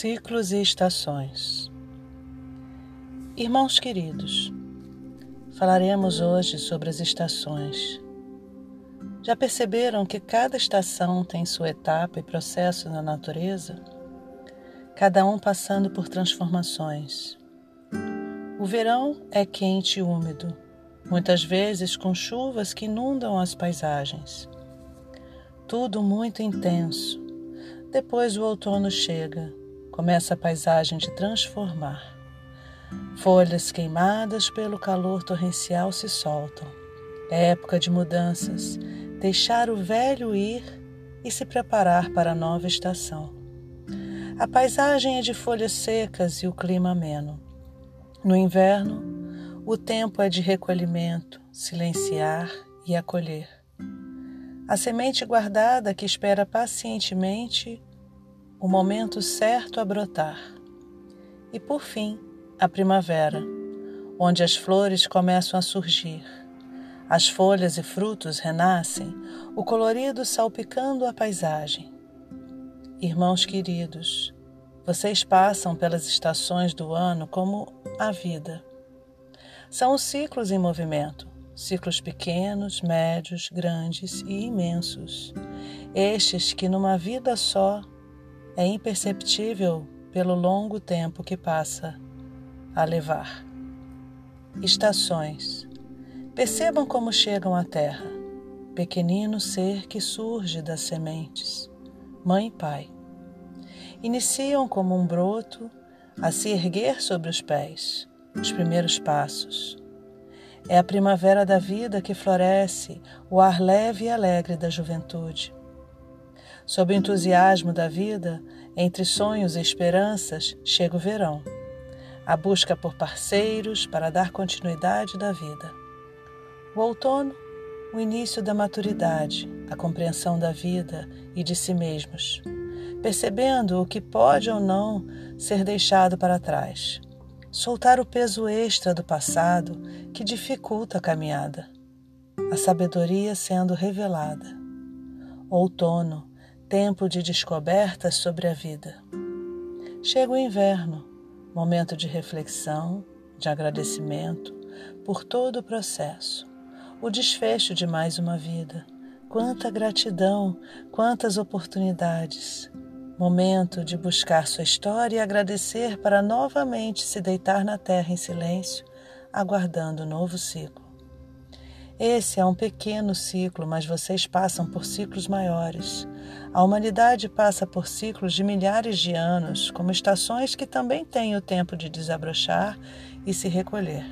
Ciclos e estações. Irmãos queridos, falaremos hoje sobre as estações. Já perceberam que cada estação tem sua etapa e processo na natureza? Cada um passando por transformações. O verão é quente e úmido, muitas vezes com chuvas que inundam as paisagens. Tudo muito intenso. Depois o outono chega começa a paisagem de transformar. Folhas queimadas pelo calor torrencial se soltam. É época de mudanças, deixar o velho ir e se preparar para a nova estação. A paisagem é de folhas secas e o clima ameno. No inverno, o tempo é de recolhimento, silenciar e acolher. A semente guardada que espera pacientemente o momento certo a brotar. E por fim, a primavera, onde as flores começam a surgir. As folhas e frutos renascem, o colorido salpicando a paisagem. Irmãos queridos, vocês passam pelas estações do ano como a vida. São os ciclos em movimento, ciclos pequenos, médios, grandes e imensos. Estes que numa vida só é imperceptível pelo longo tempo que passa a levar. Estações. Percebam como chegam à Terra, pequenino ser que surge das sementes, mãe e pai. Iniciam como um broto a se erguer sobre os pés, os primeiros passos. É a primavera da vida que floresce o ar leve e alegre da juventude. Sob o entusiasmo da vida, entre sonhos e esperanças, chega o verão. A busca por parceiros para dar continuidade da vida. O outono, o início da maturidade, a compreensão da vida e de si mesmos, percebendo o que pode ou não ser deixado para trás. Soltar o peso extra do passado que dificulta a caminhada. A sabedoria sendo revelada. Outono, tempo de descobertas sobre a vida. Chega o inverno, momento de reflexão, de agradecimento por todo o processo, o desfecho de mais uma vida. Quanta gratidão, quantas oportunidades. Momento de buscar sua história e agradecer para novamente se deitar na terra em silêncio, aguardando o um novo ciclo. Esse é um pequeno ciclo, mas vocês passam por ciclos maiores. A humanidade passa por ciclos de milhares de anos, como estações que também têm o tempo de desabrochar e se recolher.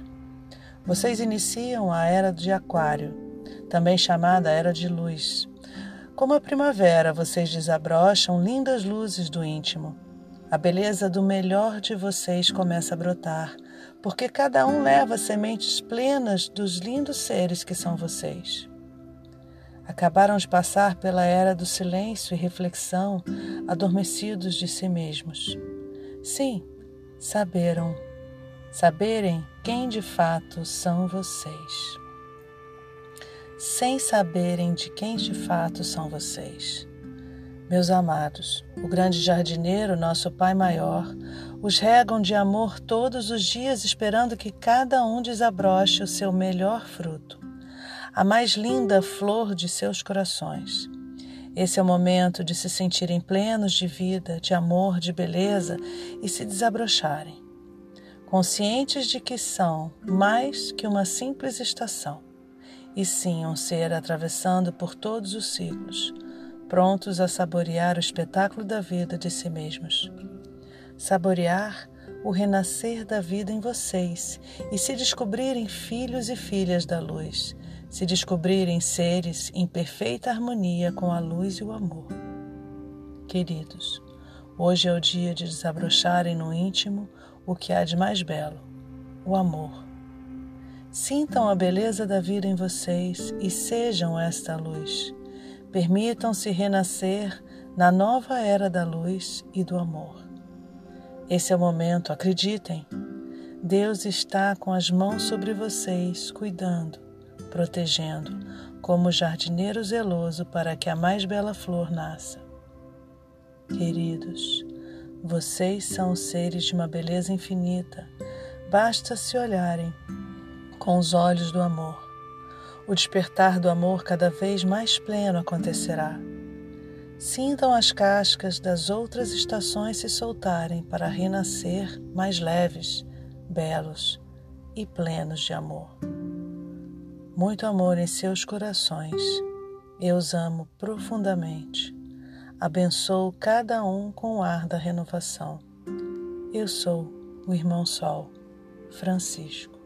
Vocês iniciam a era de Aquário, também chamada Era de Luz. Como a primavera, vocês desabrocham lindas luzes do íntimo. A beleza do melhor de vocês começa a brotar porque cada um leva sementes plenas dos lindos seres que são vocês. Acabaram de passar pela era do silêncio e reflexão, adormecidos de si mesmos. Sim, saberam, saberem quem de fato são vocês. Sem saberem de quem de fato são vocês. Meus amados, o grande jardineiro, nosso Pai Maior, os regam de amor todos os dias, esperando que cada um desabroche o seu melhor fruto, a mais linda flor de seus corações. Esse é o momento de se sentirem plenos de vida, de amor, de beleza e se desabrocharem, conscientes de que são mais que uma simples estação, e sim um ser atravessando por todos os ciclos prontos a saborear o espetáculo da vida de si mesmos. Saborear o renascer da vida em vocês e se descobrirem filhos e filhas da luz, se descobrirem seres em perfeita harmonia com a luz e o amor. Queridos, hoje é o dia de desabrocharem no íntimo o que há de mais belo, o amor. Sintam a beleza da vida em vocês e sejam esta luz Permitam-se renascer na nova era da luz e do amor. Esse é o momento, acreditem. Deus está com as mãos sobre vocês, cuidando, protegendo, como jardineiro zeloso para que a mais bela flor nasça. Queridos, Vocês são seres de uma beleza infinita. Basta se olharem com os olhos do amor. O despertar do amor cada vez mais pleno acontecerá. Sintam as cascas das outras estações se soltarem para renascer mais leves, belos e plenos de amor. Muito amor em seus corações. Eu os amo profundamente. Abençoo cada um com o ar da renovação. Eu sou o irmão Sol, Francisco.